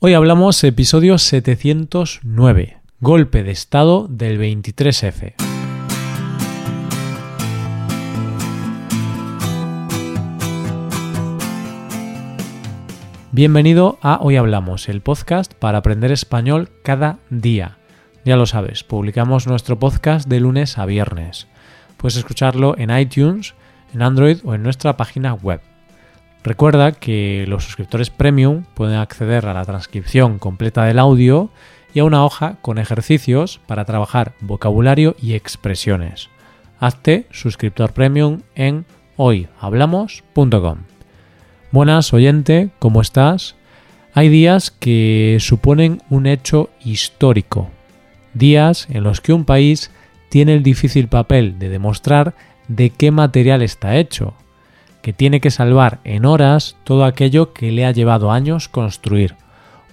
Hoy hablamos episodio 709, golpe de Estado del 23F. Bienvenido a Hoy Hablamos, el podcast para aprender español cada día. Ya lo sabes, publicamos nuestro podcast de lunes a viernes. Puedes escucharlo en iTunes, en Android o en nuestra página web. Recuerda que los suscriptores premium pueden acceder a la transcripción completa del audio y a una hoja con ejercicios para trabajar vocabulario y expresiones. Hazte suscriptor premium en hoyhablamos.com. Buenas oyente, ¿cómo estás? Hay días que suponen un hecho histórico, días en los que un país tiene el difícil papel de demostrar de qué material está hecho, que tiene que salvar en horas todo aquello que le ha llevado años construir.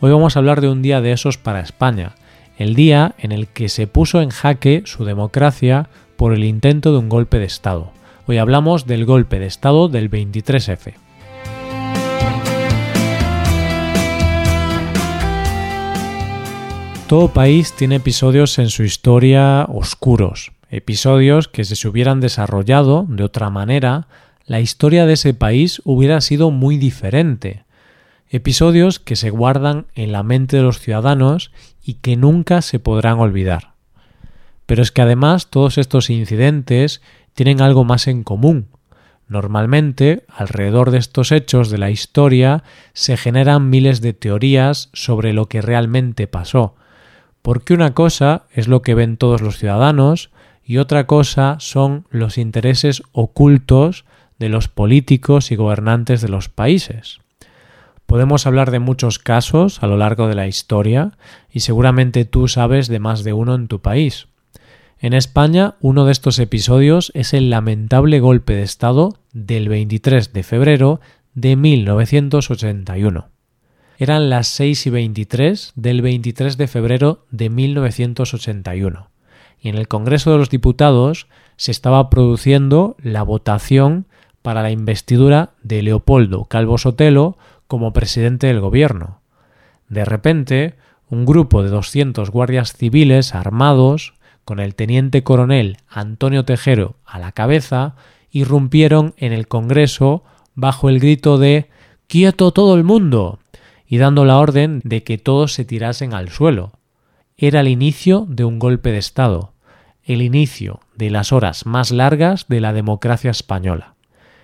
Hoy vamos a hablar de un día de esos para España, el día en el que se puso en jaque su democracia por el intento de un golpe de Estado. Hoy hablamos del golpe de Estado del 23F. Todo país tiene episodios en su historia oscuros, episodios que si se hubieran desarrollado de otra manera, la historia de ese país hubiera sido muy diferente. Episodios que se guardan en la mente de los ciudadanos y que nunca se podrán olvidar. Pero es que además todos estos incidentes tienen algo más en común. Normalmente, alrededor de estos hechos de la historia se generan miles de teorías sobre lo que realmente pasó, porque una cosa es lo que ven todos los ciudadanos y otra cosa son los intereses ocultos de los políticos y gobernantes de los países. Podemos hablar de muchos casos a lo largo de la historia y seguramente tú sabes de más de uno en tu país. En España, uno de estos episodios es el lamentable golpe de Estado del 23 de febrero de 1981. Eran las 6 y 23 del 23 de febrero de 1981 y en el Congreso de los Diputados se estaba produciendo la votación para la investidura de Leopoldo Calvo Sotelo como presidente del gobierno. De repente, un grupo de 200 guardias civiles armados, con el teniente coronel Antonio Tejero a la cabeza, irrumpieron en el Congreso bajo el grito de ¡Quieto todo el mundo! y dando la orden de que todos se tirasen al suelo. Era el inicio de un golpe de Estado, el inicio de las horas más largas de la democracia española.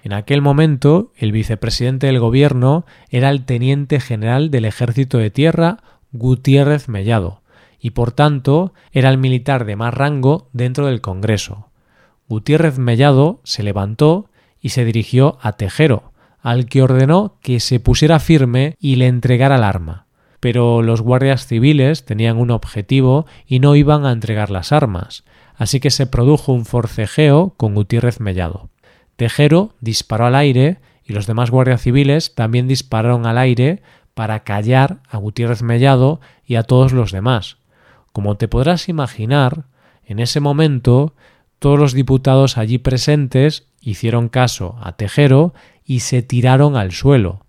En aquel momento, el vicepresidente del gobierno era el teniente general del ejército de tierra Gutiérrez Mellado, y por tanto era el militar de más rango dentro del Congreso. Gutiérrez Mellado se levantó y se dirigió a Tejero, al que ordenó que se pusiera firme y le entregara el arma. Pero los guardias civiles tenían un objetivo y no iban a entregar las armas, así que se produjo un forcejeo con Gutiérrez Mellado. Tejero disparó al aire y los demás guardias civiles también dispararon al aire para callar a Gutiérrez Mellado y a todos los demás. Como te podrás imaginar, en ese momento todos los diputados allí presentes hicieron caso a Tejero y se tiraron al suelo.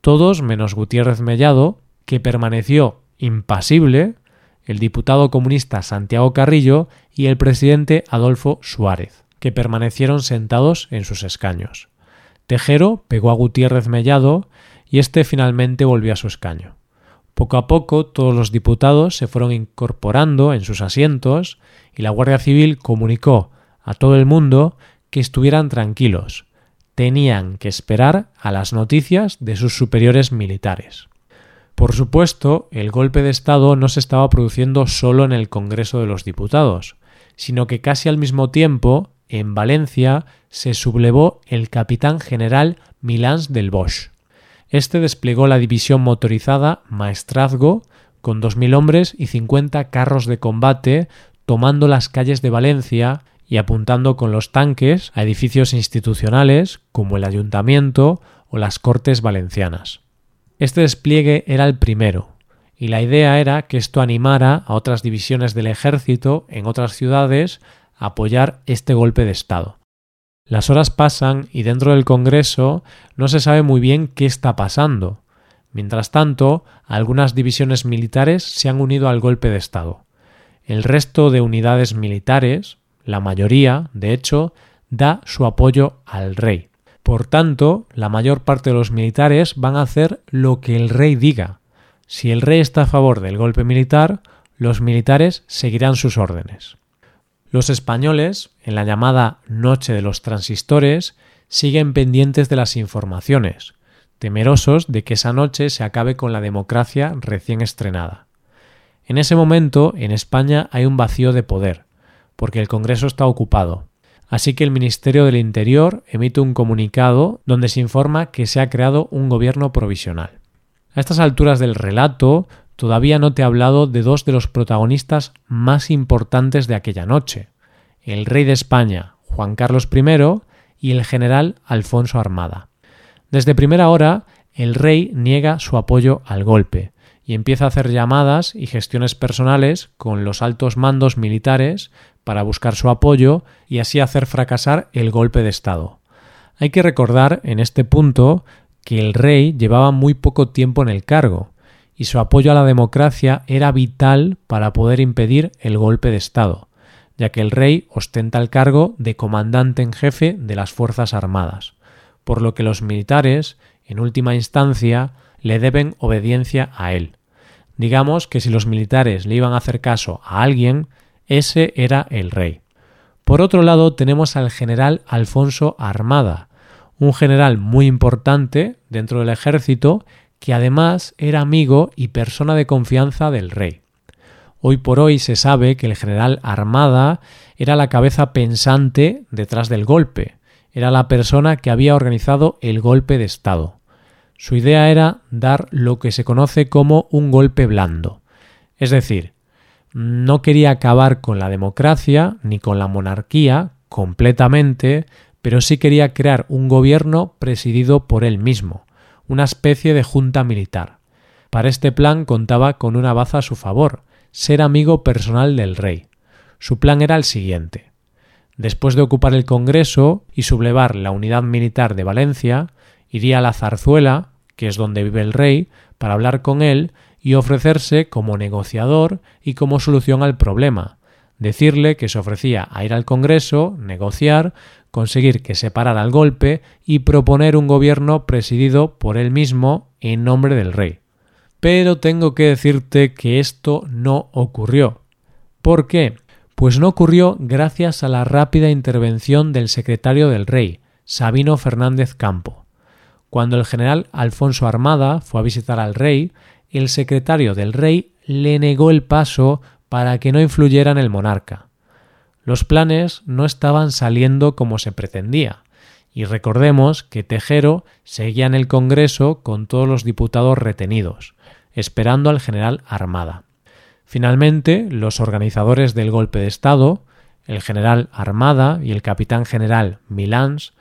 Todos menos Gutiérrez Mellado, que permaneció impasible, el diputado comunista Santiago Carrillo y el presidente Adolfo Suárez que permanecieron sentados en sus escaños. Tejero pegó a Gutiérrez Mellado y éste finalmente volvió a su escaño. Poco a poco todos los diputados se fueron incorporando en sus asientos y la Guardia Civil comunicó a todo el mundo que estuvieran tranquilos. Tenían que esperar a las noticias de sus superiores militares. Por supuesto, el golpe de Estado no se estaba produciendo solo en el Congreso de los Diputados, sino que casi al mismo tiempo en Valencia se sublevó el capitán general Milans del Bosch. Este desplegó la división motorizada Maestrazgo con 2.000 hombres y 50 carros de combate tomando las calles de Valencia y apuntando con los tanques a edificios institucionales como el ayuntamiento o las Cortes Valencianas. Este despliegue era el primero, y la idea era que esto animara a otras divisiones del ejército en otras ciudades apoyar este golpe de Estado. Las horas pasan y dentro del Congreso no se sabe muy bien qué está pasando. Mientras tanto, algunas divisiones militares se han unido al golpe de Estado. El resto de unidades militares, la mayoría, de hecho, da su apoyo al rey. Por tanto, la mayor parte de los militares van a hacer lo que el rey diga. Si el rey está a favor del golpe militar, los militares seguirán sus órdenes. Los españoles, en la llamada Noche de los Transistores, siguen pendientes de las informaciones, temerosos de que esa noche se acabe con la democracia recién estrenada. En ese momento, en España hay un vacío de poder, porque el Congreso está ocupado. Así que el Ministerio del Interior emite un comunicado donde se informa que se ha creado un gobierno provisional. A estas alturas del relato, todavía no te he hablado de dos de los protagonistas más importantes de aquella noche, el rey de España, Juan Carlos I, y el general Alfonso Armada. Desde primera hora, el rey niega su apoyo al golpe y empieza a hacer llamadas y gestiones personales con los altos mandos militares para buscar su apoyo y así hacer fracasar el golpe de Estado. Hay que recordar en este punto que el rey llevaba muy poco tiempo en el cargo, y su apoyo a la democracia era vital para poder impedir el golpe de Estado, ya que el rey ostenta el cargo de comandante en jefe de las Fuerzas Armadas, por lo que los militares, en última instancia, le deben obediencia a él. Digamos que si los militares le iban a hacer caso a alguien, ese era el rey. Por otro lado tenemos al general Alfonso Armada, un general muy importante dentro del ejército que además era amigo y persona de confianza del rey. Hoy por hoy se sabe que el general Armada era la cabeza pensante detrás del golpe, era la persona que había organizado el golpe de Estado. Su idea era dar lo que se conoce como un golpe blando, es decir, no quería acabar con la democracia ni con la monarquía completamente, pero sí quería crear un gobierno presidido por él mismo, una especie de junta militar. Para este plan contaba con una baza a su favor, ser amigo personal del rey. Su plan era el siguiente. Después de ocupar el Congreso y sublevar la unidad militar de Valencia, iría a la zarzuela, que es donde vive el rey, para hablar con él y ofrecerse como negociador y como solución al problema, decirle que se ofrecía a ir al Congreso, negociar, conseguir que se parara el golpe y proponer un gobierno presidido por él mismo en nombre del rey. Pero tengo que decirte que esto no ocurrió. ¿Por qué? Pues no ocurrió gracias a la rápida intervención del secretario del rey, Sabino Fernández Campo. Cuando el general Alfonso Armada fue a visitar al rey, el secretario del rey le negó el paso para que no influyera en el monarca. Los planes no estaban saliendo como se pretendía, y recordemos que Tejero seguía en el Congreso con todos los diputados retenidos, esperando al general Armada. Finalmente, los organizadores del golpe de Estado, el general Armada y el capitán general Milans,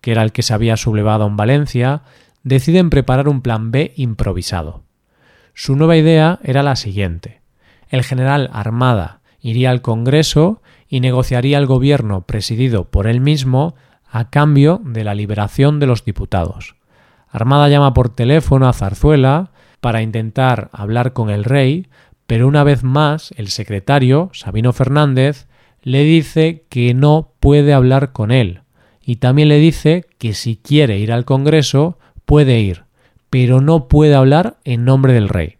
que era el que se había sublevado en Valencia, deciden preparar un plan B improvisado. Su nueva idea era la siguiente. El general Armada iría al Congreso y negociaría el gobierno presidido por él mismo a cambio de la liberación de los diputados. Armada llama por teléfono a Zarzuela para intentar hablar con el rey, pero una vez más el secretario, Sabino Fernández, le dice que no puede hablar con él, y también le dice que si quiere ir al Congreso puede ir, pero no puede hablar en nombre del rey.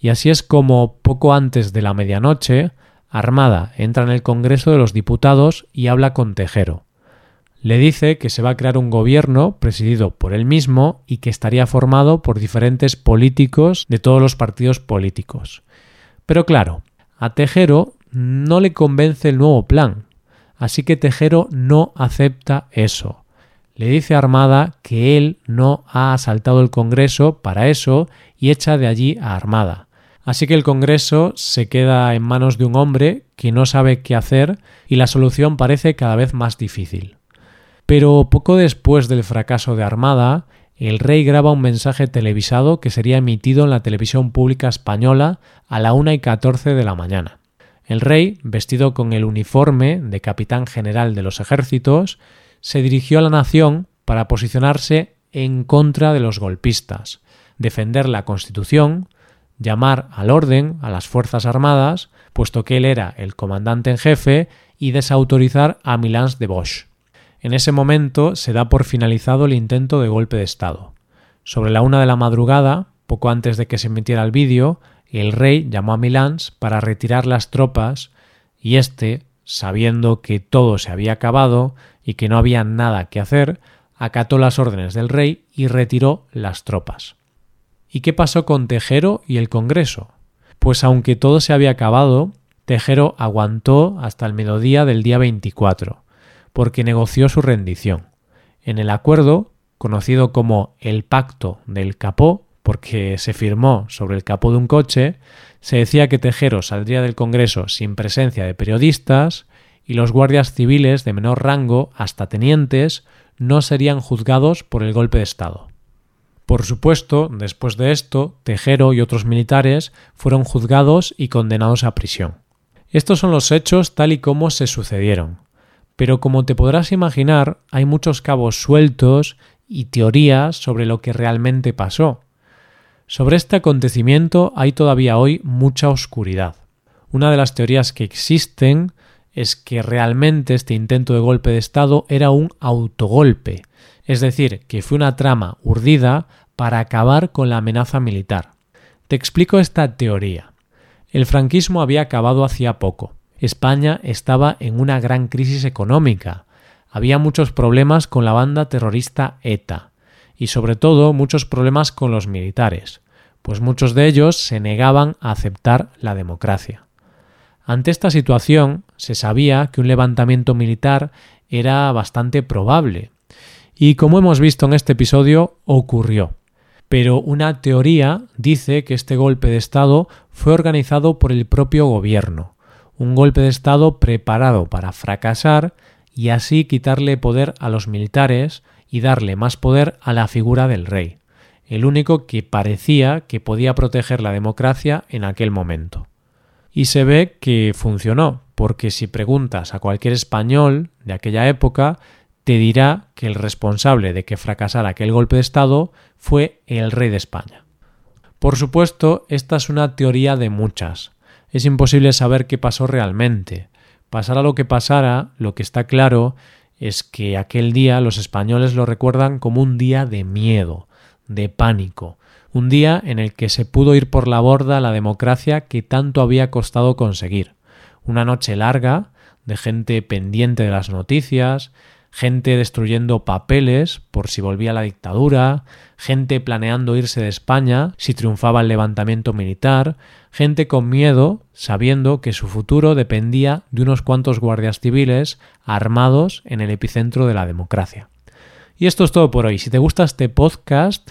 Y así es como, poco antes de la medianoche, Armada entra en el Congreso de los Diputados y habla con Tejero. Le dice que se va a crear un gobierno presidido por él mismo y que estaría formado por diferentes políticos de todos los partidos políticos. Pero claro, a Tejero no le convence el nuevo plan, así que Tejero no acepta eso le dice a Armada que él no ha asaltado el Congreso para eso y echa de allí a Armada. Así que el Congreso se queda en manos de un hombre que no sabe qué hacer y la solución parece cada vez más difícil. Pero poco después del fracaso de Armada, el rey graba un mensaje televisado que sería emitido en la televisión pública española a la una y catorce de la mañana. El rey, vestido con el uniforme de capitán general de los ejércitos, se dirigió a la nación para posicionarse en contra de los golpistas, defender la Constitución, llamar al orden a las Fuerzas Armadas, puesto que él era el comandante en jefe, y desautorizar a Milans de Bosch. En ese momento se da por finalizado el intento de golpe de Estado. Sobre la una de la madrugada, poco antes de que se emitiera el vídeo, el rey llamó a Milans para retirar las tropas y éste, sabiendo que todo se había acabado y que no había nada que hacer, acató las órdenes del rey y retiró las tropas. ¿Y qué pasó con Tejero y el Congreso? Pues aunque todo se había acabado, Tejero aguantó hasta el mediodía del día 24, porque negoció su rendición. En el acuerdo, conocido como el Pacto del Capó, porque se firmó sobre el capó de un coche, se decía que Tejero saldría del Congreso sin presencia de periodistas y los guardias civiles de menor rango, hasta tenientes, no serían juzgados por el golpe de Estado. Por supuesto, después de esto, Tejero y otros militares fueron juzgados y condenados a prisión. Estos son los hechos tal y como se sucedieron. Pero como te podrás imaginar, hay muchos cabos sueltos y teorías sobre lo que realmente pasó. Sobre este acontecimiento hay todavía hoy mucha oscuridad. Una de las teorías que existen es que realmente este intento de golpe de Estado era un autogolpe, es decir, que fue una trama urdida para acabar con la amenaza militar. Te explico esta teoría. El franquismo había acabado hacía poco. España estaba en una gran crisis económica. Había muchos problemas con la banda terrorista ETA y sobre todo muchos problemas con los militares, pues muchos de ellos se negaban a aceptar la democracia. Ante esta situación se sabía que un levantamiento militar era bastante probable, y como hemos visto en este episodio, ocurrió pero una teoría dice que este golpe de Estado fue organizado por el propio gobierno, un golpe de Estado preparado para fracasar y así quitarle poder a los militares y darle más poder a la figura del rey, el único que parecía que podía proteger la democracia en aquel momento. Y se ve que funcionó, porque si preguntas a cualquier español de aquella época, te dirá que el responsable de que fracasara aquel golpe de Estado fue el rey de España. Por supuesto, esta es una teoría de muchas. Es imposible saber qué pasó realmente. Pasara lo que pasara, lo que está claro es que aquel día los españoles lo recuerdan como un día de miedo, de pánico, un día en el que se pudo ir por la borda la democracia que tanto había costado conseguir, una noche larga, de gente pendiente de las noticias, gente destruyendo papeles por si volvía la dictadura, gente planeando irse de España si triunfaba el levantamiento militar, gente con miedo sabiendo que su futuro dependía de unos cuantos guardias civiles armados en el epicentro de la democracia. Y esto es todo por hoy. Si te gusta este podcast,